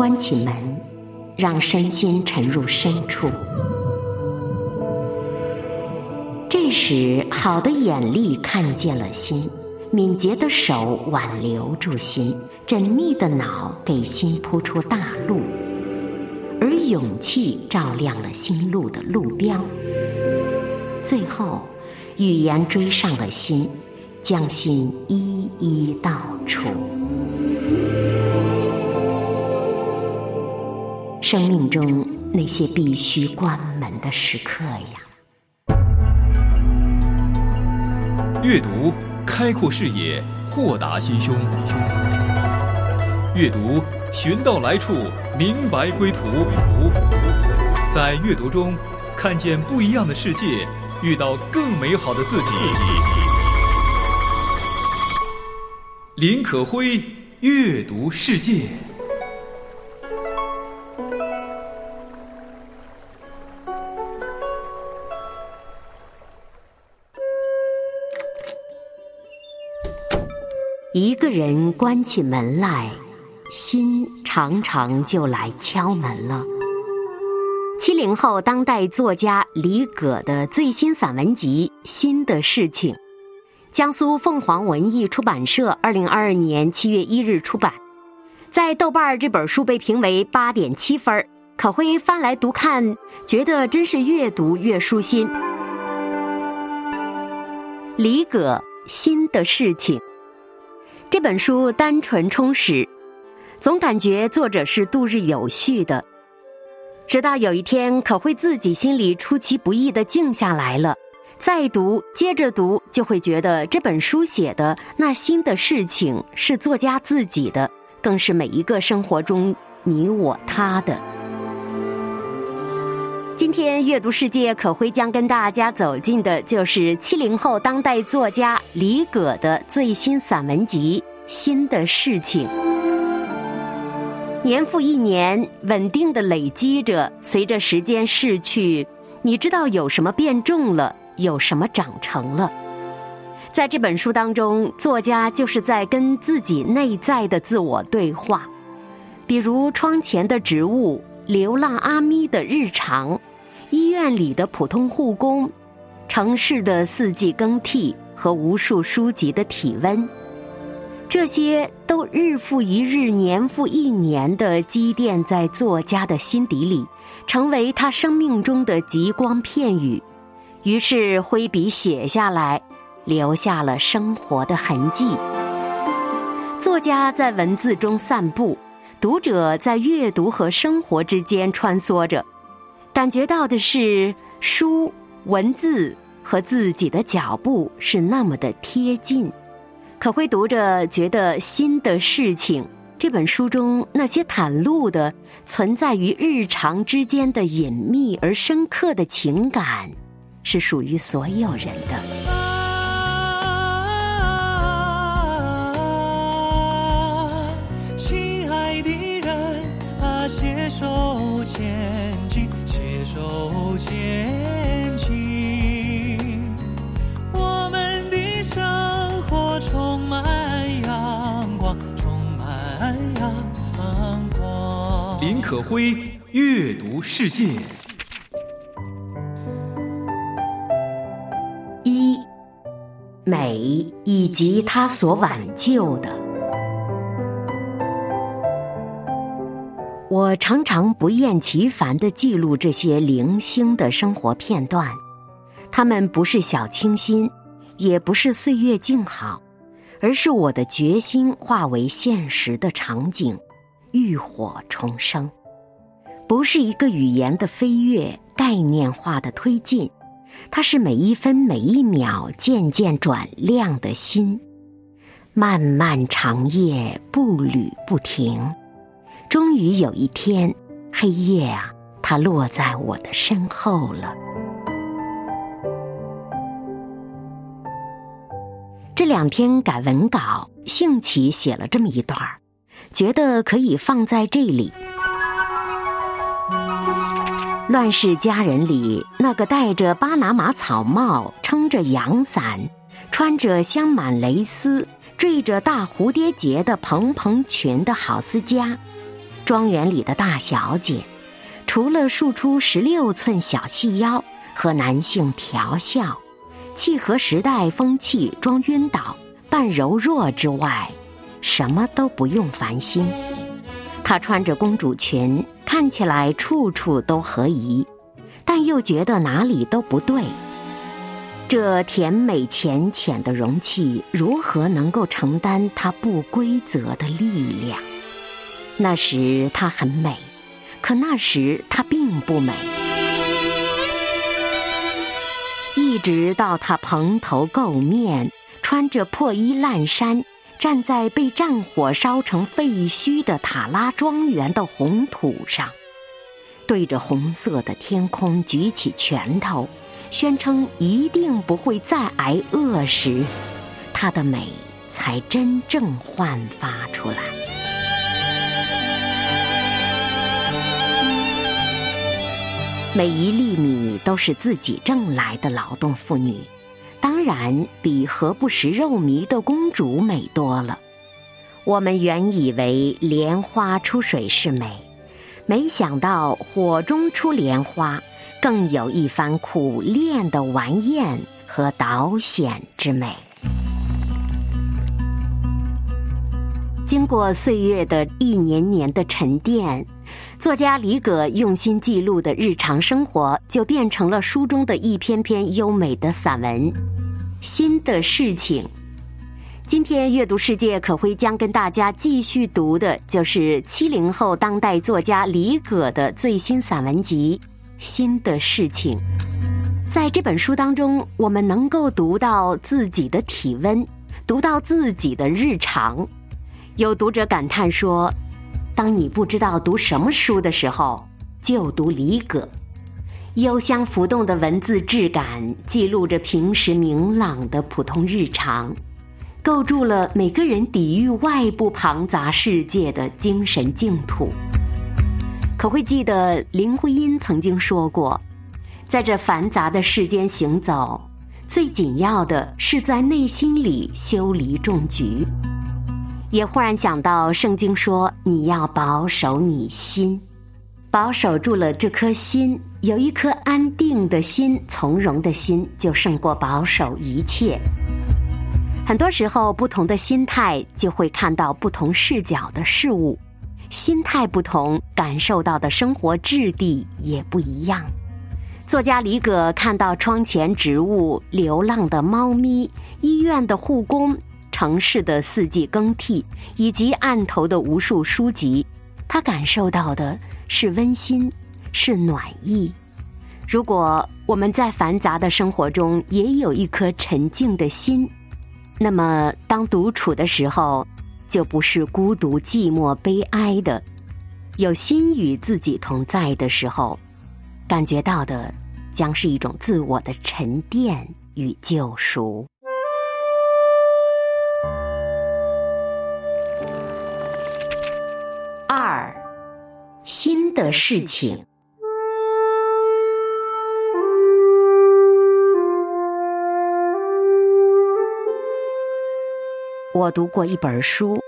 关起门，让身心沉入深处。这时，好的眼力看见了心，敏捷的手挽留住心，缜密的脑给心铺出大路，而勇气照亮了心路的路标。最后，语言追上了心，将心一一道出。生命中那些必须关门的时刻呀。阅读开阔视野，豁达心胸；阅读寻到来处，明白归途。在阅读中看见不一样的世界，遇到更美好的自己。林可辉阅读世界。一个人关起门来，心常常就来敲门了。七零后当代作家李葛的最新散文集《新的事情》，江苏凤凰文艺出版社二零二二年七月一日出版。在豆瓣这本书被评为八点七分儿，可会翻来读看，觉得真是越读越舒心。李葛《新的事情》。这本书单纯充实，总感觉作者是度日有序的。直到有一天，可会自己心里出其不意的静下来了，再读，接着读，就会觉得这本书写的那新的事情是作家自己的，更是每一个生活中你我他的。今天阅读世界可会将跟大家走进的，就是七零后当代作家李葛的最新散文集《新的事情》。年复一年，稳定的累积着，随着时间逝去，你知道有什么变重了，有什么长成了。在这本书当中，作家就是在跟自己内在的自我对话，比如窗前的植物，流浪阿咪的日常。医院里的普通护工，城市的四季更替和无数书籍的体温，这些都日复一日、年复一年的积淀在作家的心底里，成为他生命中的极光片语。于是挥笔写下来，留下了生活的痕迹。作家在文字中散步，读者在阅读和生活之间穿梭着。感觉到的是，书、文字和自己的脚步是那么的贴近，可会读着觉得新的事情。这本书中那些袒露的、存在于日常之间的隐秘而深刻的情感，是属于所有人的。手牵起，我们的生活充满阳光，充满阳光。林可辉阅读世界一美以及他所挽救的。我常常不厌其烦的记录这些零星的生活片段，它们不是小清新，也不是岁月静好，而是我的决心化为现实的场景，浴火重生。不是一个语言的飞跃，概念化的推进，它是每一分每一秒渐渐转亮的心，漫漫长夜步履不停。终于有一天，黑夜啊，它落在我的身后了。这两天改文稿，兴起写了这么一段儿，觉得可以放在这里。乱世佳人里，那个戴着巴拿马草帽、撑着阳伞、穿着镶满蕾丝、缀着大蝴蝶结的蓬蓬裙的郝思嘉。庄园里的大小姐，除了竖出十六寸小细腰和男性调笑，契合时代风气，装晕倒扮柔弱之外，什么都不用烦心。她穿着公主裙，看起来处处都合宜，但又觉得哪里都不对。这甜美浅浅的容器，如何能够承担它不规则的力量？那时她很美，可那时她并不美。一直到她蓬头垢面，穿着破衣烂衫，站在被战火烧成废墟的塔拉庄园的红土上，对着红色的天空举起拳头。宣称一定不会再挨饿时，她的美才真正焕发出来。每一粒米都是自己挣来的劳动妇女，当然比何不食肉糜的公主美多了。我们原以为莲花出水是美，没想到火中出莲花。更有一番苦练的玩艳和导显之美。经过岁月的一年年的沉淀，作家李葛用心记录的日常生活，就变成了书中的一篇篇优美的散文。新的事情，今天阅读世界可会将跟大家继续读的，就是七零后当代作家李葛的最新散文集。新的事情，在这本书当中，我们能够读到自己的体温，读到自己的日常。有读者感叹说：“当你不知道读什么书的时候，就读李葛。幽香浮动的文字质感，记录着平时明朗的普通日常，构筑了每个人抵御外部庞杂世界的精神净土。”可会记得林徽因曾经说过，在这繁杂的世间行走，最紧要的是在内心里修篱种菊。也忽然想到圣经说，你要保守你心，保守住了这颗心，有一颗安定的心、从容的心，就胜过保守一切。很多时候，不同的心态就会看到不同视角的事物。心态不同，感受到的生活质地也不一样。作家李葛看到窗前植物、流浪的猫咪、医院的护工、城市的四季更替，以及案头的无数书籍，他感受到的是温馨，是暖意。如果我们在繁杂的生活中也有一颗沉静的心，那么当独处的时候。就不是孤独、寂寞、悲哀的，有心与自己同在的时候，感觉到的将是一种自我的沉淀与救赎。新的事情。我读过一本书，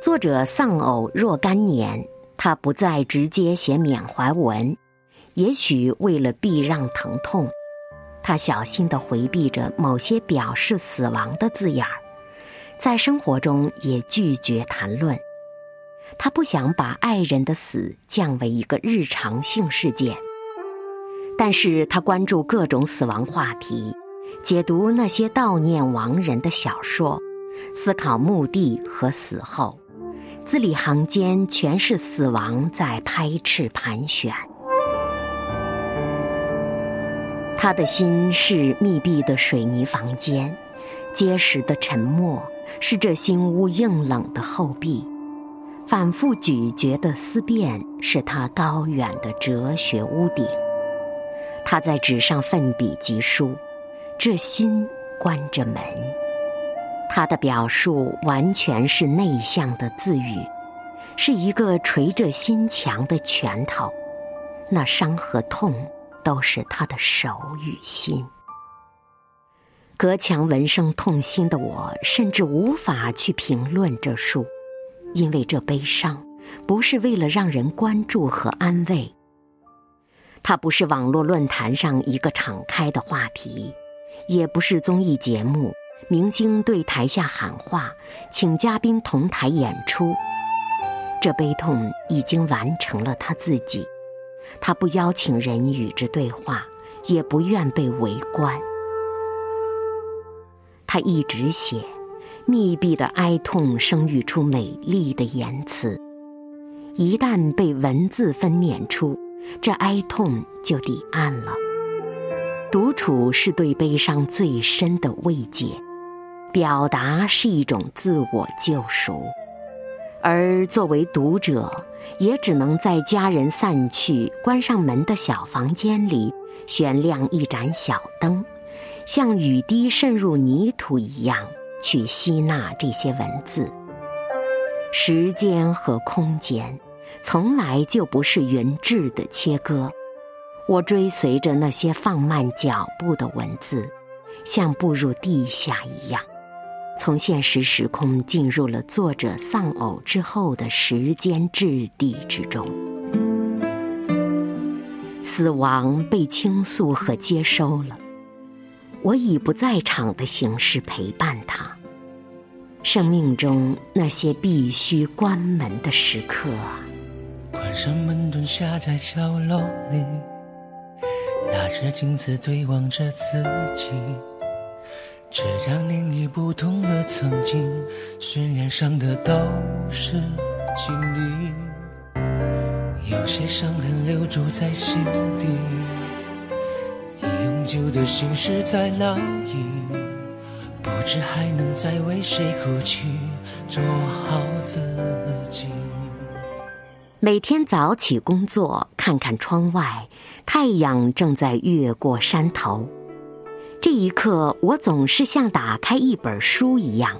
作者丧偶若干年，他不再直接写缅怀文，也许为了避让疼痛，他小心的回避着某些表示死亡的字眼儿，在生活中也拒绝谈论。他不想把爱人的死降为一个日常性事件，但是他关注各种死亡话题，解读那些悼念亡人的小说。思考墓地和死后，字里行间全是死亡在拍翅盘旋。他的心是密闭的水泥房间，结实的沉默是这新屋硬冷的后壁，反复咀嚼的思辨是他高远的哲学屋顶。他在纸上奋笔疾书，这心关着门。他的表述完全是内向的自语，是一个捶着心墙的拳头，那伤和痛都是他的手与心。隔墙闻声痛心的我，甚至无法去评论这书，因为这悲伤不是为了让人关注和安慰。它不是网络论坛上一个敞开的话题，也不是综艺节目，明星对台下喊话，请嘉宾同台演出。这悲痛已经完成了他自己，他不邀请人与之对话，也不愿被围观。他一直写，密闭的哀痛生育出美丽的言辞，一旦被文字分娩出。这哀痛就抵岸了。独处是对悲伤最深的慰藉，表达是一种自我救赎，而作为读者，也只能在家人散去、关上门的小房间里，悬亮一盏小灯，像雨滴渗入泥土一样去吸纳这些文字。时间和空间。从来就不是原质的切割，我追随着那些放慢脚步的文字，像步入地下一样，从现实时空进入了作者丧偶之后的时间质地之中。死亡被倾诉和接收了，我以不在场的形式陪伴他。生命中那些必须关门的时刻。关上门，蹲下在角落里，拿着镜子对望着自己。这张脸已不同的曾经，渲染上的都是经历。有些伤痕留住在心底，久的心事在哪里？不知还能再为谁哭泣，做好自己。每天早起工作，看看窗外，太阳正在越过山头。这一刻，我总是像打开一本书一样，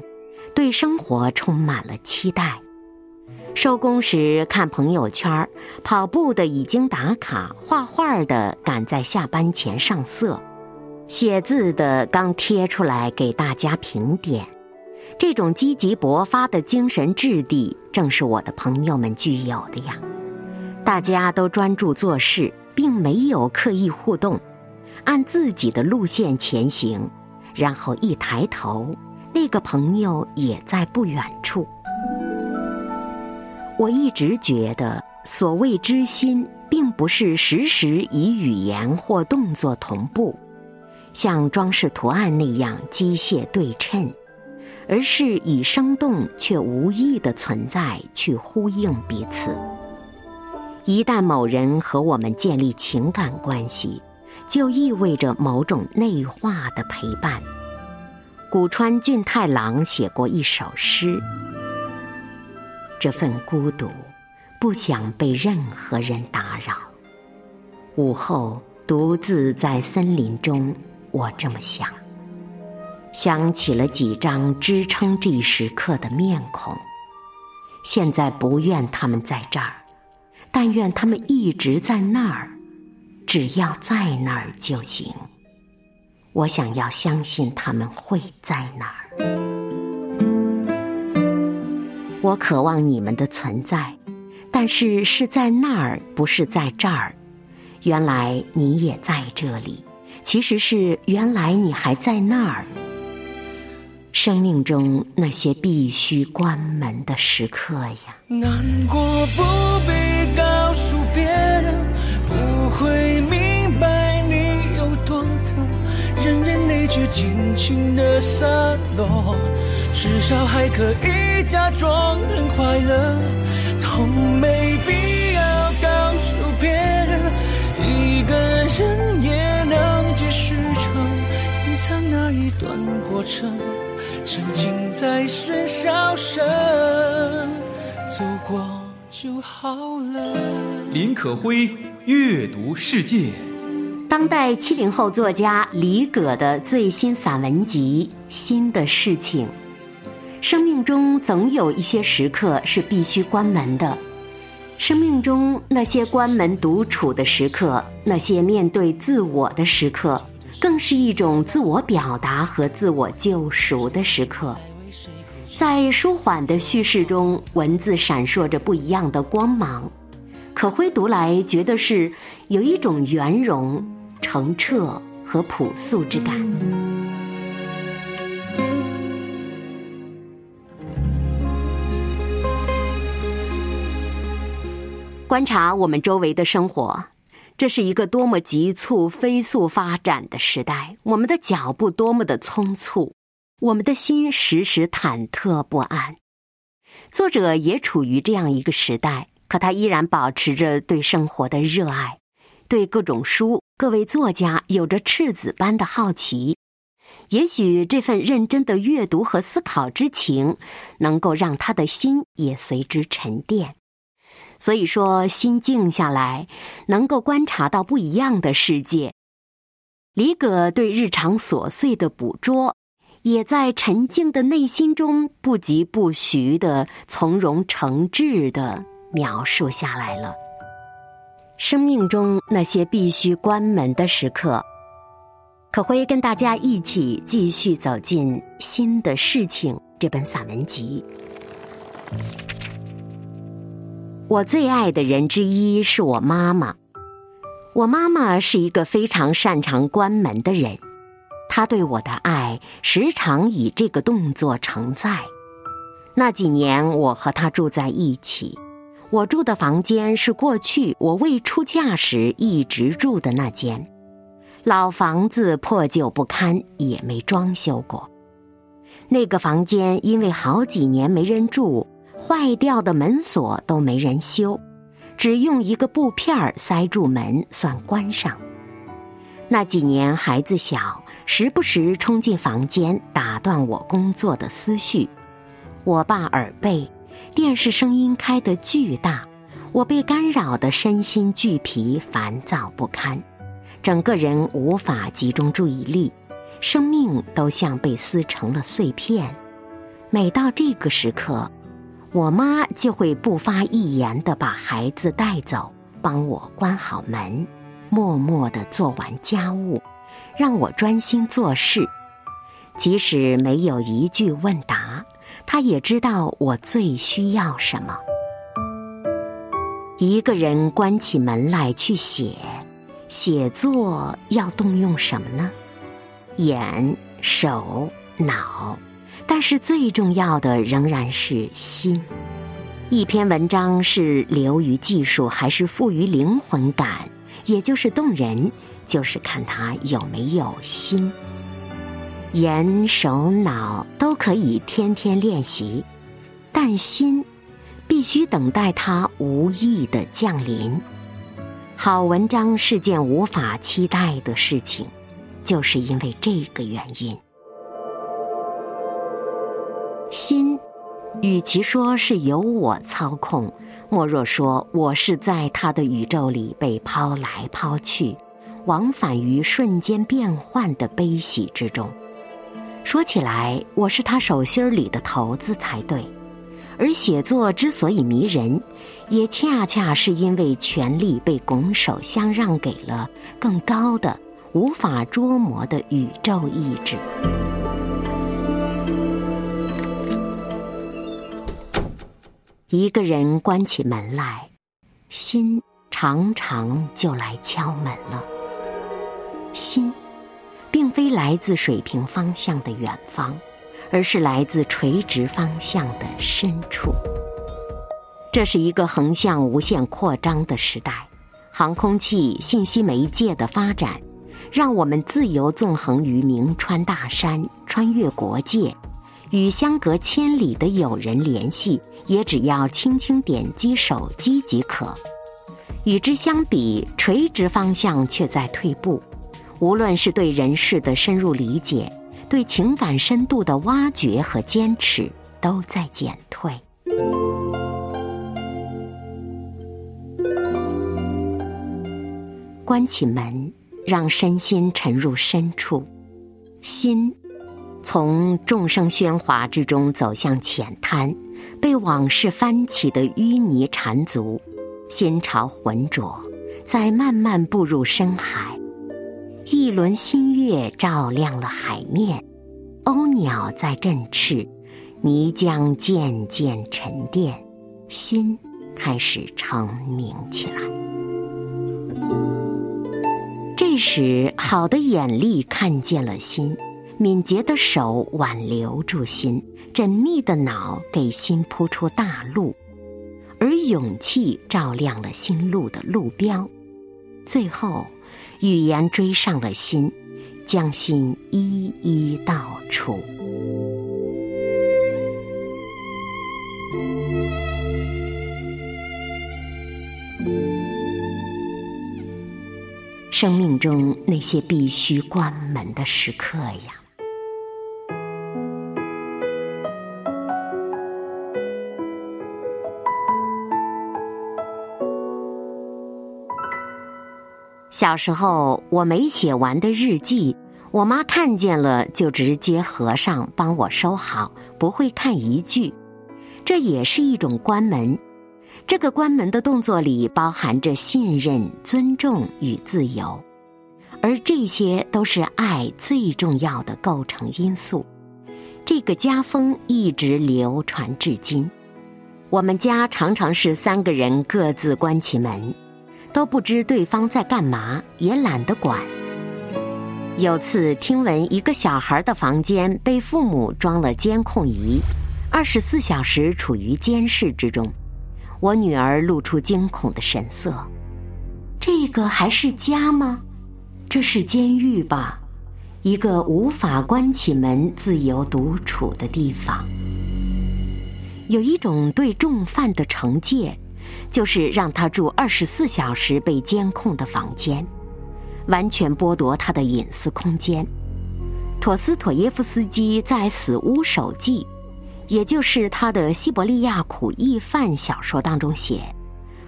对生活充满了期待。收工时看朋友圈，跑步的已经打卡，画画的赶在下班前上色，写字的刚贴出来给大家评点。这种积极勃发的精神质地，正是我的朋友们具有的呀。大家都专注做事，并没有刻意互动，按自己的路线前行，然后一抬头，那个朋友也在不远处。我一直觉得，所谓知心，并不是时时以语言或动作同步，像装饰图案那样机械对称。而是以生动却无意的存在去呼应彼此。一旦某人和我们建立情感关系，就意味着某种内化的陪伴。古川俊太郎写过一首诗：“这份孤独，不想被任何人打扰。午后独自在森林中，我这么想。”想起了几张支撑这一时刻的面孔，现在不愿他们在这儿，但愿他们一直在那儿，只要在那儿就行。我想要相信他们会在那儿。我渴望你们的存在，但是是在那儿，不是在这儿。原来你也在这里，其实是原来你还在那儿。生命中那些必须关门的时刻呀，难过不必告诉别人，不会明白你有多疼，忍忍内疚，尽情的散落，至少还可以假装很快乐。痛没必要告诉别人，一个人也能继续成，隐藏那一段过程。沉浸在喧嚣声，走过就好了。林可辉阅读世界，当代七零后作家李葛的最新散文集《新的事情》。生命中总有一些时刻是必须关门的，生命中那些关门独处的时刻，那些面对自我的时刻。更是一种自我表达和自我救赎的时刻。在舒缓的叙事中，文字闪烁着不一样的光芒，可辉读来觉得是有一种圆融、澄澈和朴素之感。观察我们周围的生活，这是一个多么急促、飞速发展的时代。我们的脚步多么的匆促，我们的心时时忐忑不安。作者也处于这样一个时代，可他依然保持着对生活的热爱，对各种书、各位作家有着赤子般的好奇。也许这份认真的阅读和思考之情，能够让他的心也随之沉淀。所以说，心静下来，能够观察到不一样的世界。李葛对日常琐碎的捕捉，也在沉静的内心中不疾不徐的从容诚挚的描述下来了。生命中那些必须关门的时刻，可会跟大家一起继续走进《新的事情》这本散文集。我最爱的人之一是我妈妈。我妈妈是一个非常擅长关门的人，她对我的爱时常以这个动作承载。那几年，我和她住在一起，我住的房间是过去我未出嫁时一直住的那间，老房子破旧不堪，也没装修过。那个房间因为好几年没人住。坏掉的门锁都没人修，只用一个布片塞住门算关上。那几年孩子小，时不时冲进房间打断我工作的思绪。我爸耳背，电视声音开得巨大，我被干扰的身心俱疲，烦躁不堪，整个人无法集中注意力，生命都像被撕成了碎片。每到这个时刻。我妈就会不发一言的把孩子带走，帮我关好门，默默的做完家务，让我专心做事。即使没有一句问答，她也知道我最需要什么。一个人关起门来去写，写作要动用什么呢？眼、手、脑。但是最重要的仍然是心。一篇文章是流于技术还是富于灵魂感，也就是动人，就是看他有没有心。眼、手、脑都可以天天练习，但心必须等待它无意的降临。好文章是件无法期待的事情，就是因为这个原因。心，与其说是由我操控，莫若说我是在他的宇宙里被抛来抛去，往返于瞬间变换的悲喜之中。说起来，我是他手心里的骰子才对。而写作之所以迷人，也恰恰是因为权力被拱手相让给了更高的、无法捉摸的宇宙意志。一个人关起门来，心常常就来敲门了。心，并非来自水平方向的远方，而是来自垂直方向的深处。这是一个横向无限扩张的时代，航空器、信息媒介的发展，让我们自由纵横于名川大山，穿越国界。与相隔千里的友人联系，也只要轻轻点击手机即可。与之相比，垂直方向却在退步。无论是对人事的深入理解，对情感深度的挖掘和坚持，都在减退。关起门，让身心沉入深处，心。从众生喧哗之中走向浅滩，被往事翻起的淤泥缠足，心潮浑浊，再慢慢步入深海。一轮新月照亮了海面，鸥鸟在振翅，泥浆渐渐沉淀，心开始澄明起来。这时，好的眼力看见了心，敏捷的手挽留住心，缜密的脑给心铺出大路，而勇气照亮了心路的路标。最后，语言追上了心，将心一一道出。生命中那些必须关门的时刻呀，小时候我没写完的日记，我妈看见了就直接合上，帮我收好，不会看一句，这也是一种关门。这个关门的动作里包含着信任、尊重与自由，而这些都是爱最重要的构成因素。这个家风一直流传至今。我们家常常是三个人各自关起门，都不知对方在干嘛，也懒得管。有次听闻一个小孩的房间被父母装了监控仪，二十四小时处于监视之中。我女儿露出惊恐的神色，这个还是家吗？这是监狱吧？一个无法关起门、自由独处的地方。有一种对重犯的惩戒，就是让他住二十四小时被监控的房间，完全剥夺他的隐私空间。陀思妥耶夫斯基在《死屋手记》。也就是他的《西伯利亚苦役犯》小说当中写，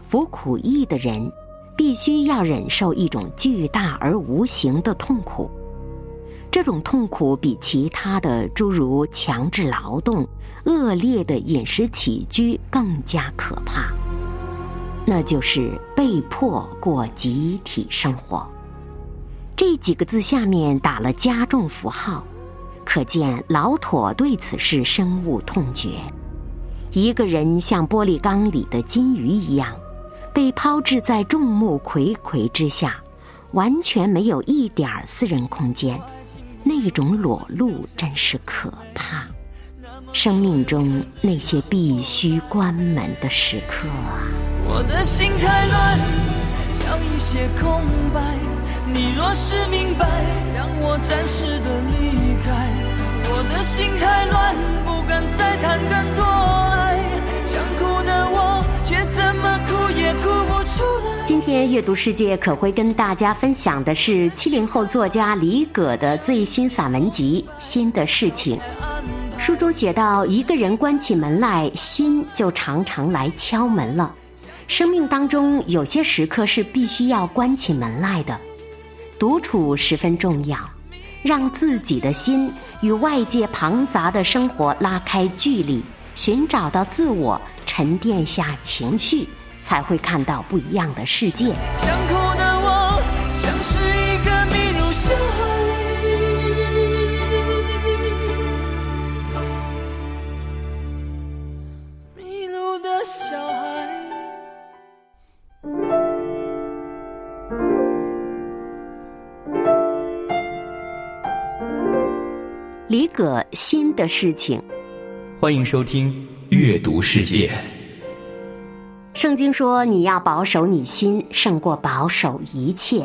服苦役的人必须要忍受一种巨大而无形的痛苦，这种痛苦比其他的诸如强制劳动、恶劣的饮食起居更加可怕，那就是被迫过集体生活。这几个字下面打了加重符号。可见老妥对此事深恶痛绝。一个人像玻璃缸里的金鱼一样，被抛掷在众目睽睽之下，完全没有一点私人空间。那种裸露真是可怕。生命中那些必须关门的时刻啊！我的心太乱，要一些空白。你若是明白，让我暂时的离开。我的心太乱，不敢再谈更多爱。想哭的我，却怎么哭也哭不出来。今天阅读世界可会跟大家分享的是七零后作家李葛的最新散文集《新的事情》。书中写到，一个人关起门来，心就常常来敲门了。生命当中有些时刻是必须要关起门来的。独处十分重要，让自己的心与外界庞杂的生活拉开距离，寻找到自我，沉淀下情绪，才会看到不一样的世界。想哭的我，像是一个迷路小孩，迷路的小孩李葛新的事情，欢迎收听《阅读世界》。圣经说：“你要保守你心，胜过保守一切。”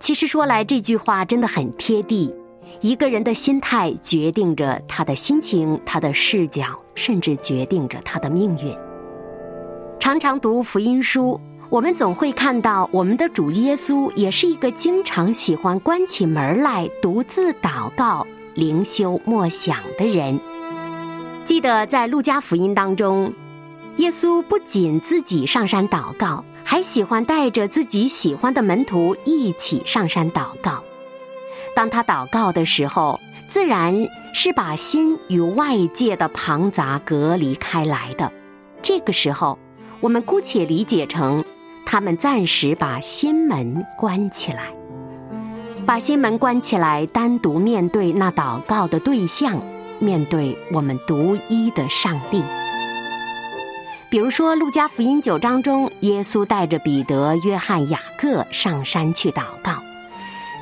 其实说来，这句话真的很贴地。一个人的心态决定着他的心情，他的视角，甚至决定着他的命运。常常读福音书，我们总会看到，我们的主耶稣也是一个经常喜欢关起门来独自祷告。灵修默想的人，记得在路加福音当中，耶稣不仅自己上山祷告，还喜欢带着自己喜欢的门徒一起上山祷告。当他祷告的时候，自然是把心与外界的庞杂隔离开来的。这个时候，我们姑且理解成他们暂时把心门关起来。把心门关起来，单独面对那祷告的对象，面对我们独一的上帝。比如说，《路加福音》九章中，耶稣带着彼得、约翰、雅各上山去祷告。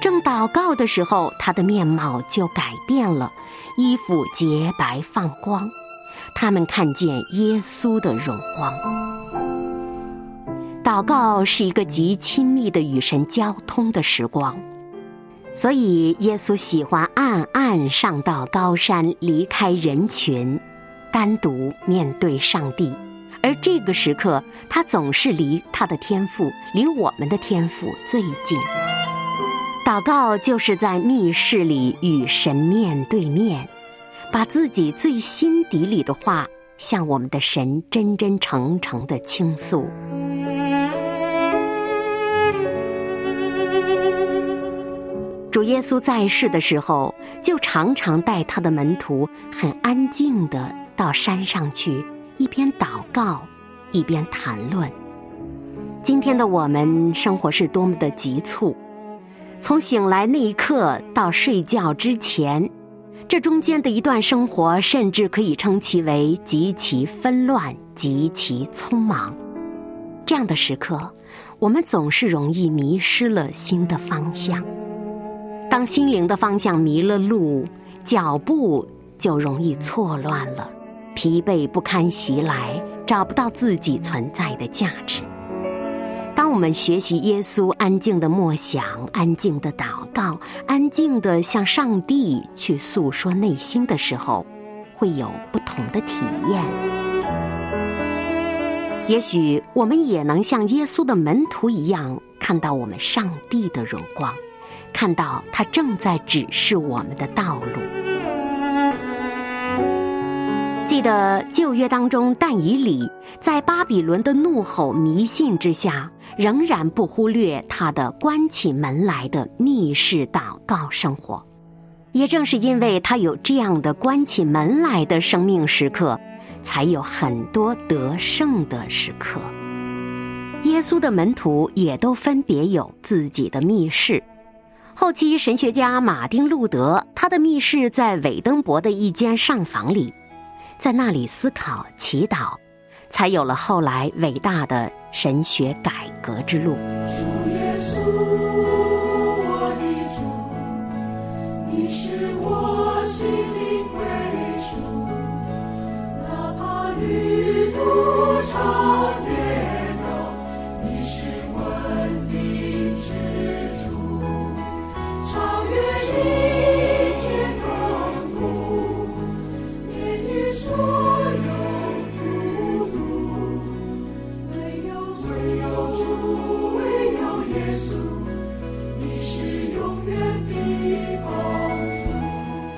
正祷告的时候，他的面貌就改变了，衣服洁白放光。他们看见耶稣的荣光。祷告是一个极亲密的与神交通的时光，所以耶稣喜欢暗暗上到高山，离开人群，单独面对上帝。而这个时刻，他总是离他的天赋，离我们的天赋最近。祷告就是在密室里与神面对面，把自己最心底里的话向我们的神真真诚诚的倾诉。主耶稣在世的时候，就常常带他的门徒很安静的到山上去。一边祷告，一边谈论。今天的我们生活是多么的急促，从醒来那一刻到睡觉之前，这中间的一段生活，甚至可以称其为极其纷乱、极其匆忙。这样的时刻，我们总是容易迷失了新的方向。当心灵的方向迷了路，脚步就容易错乱了。疲惫不堪袭来，找不到自己存在的价值。当我们学习耶稣安静的默想、安静的祷告、安静的向上帝去诉说内心的时候，会有不同的体验。也许我们也能像耶稣的门徒一样，看到我们上帝的荣光，看到他正在指示我们的道路。记得旧约当中，但以理在巴比伦的怒吼、迷信之下，仍然不忽略他的关起门来的密室祷告生活。也正是因为他有这样的关起门来的生命时刻，才有很多得胜的时刻。耶稣的门徒也都分别有自己的密室。后期神学家马丁·路德，他的密室在韦登伯的一间上房里。在那里思考、祈祷，才有了后来伟大的神学改革之路。主耶稣，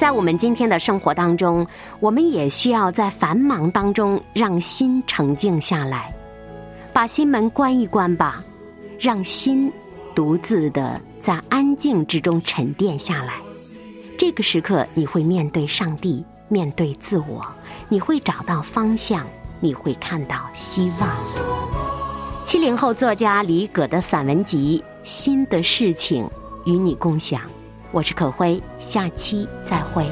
在我们今天的生活当中，我们也需要在繁忙当中让心沉静下来，把心门关一关吧，让心独自的在安静之中沉淀下来。这个时刻，你会面对上帝，面对自我，你会找到方向，你会看到希望。七零后作家李葛的散文集《新的事情》与你共享。我是可辉，下期再会。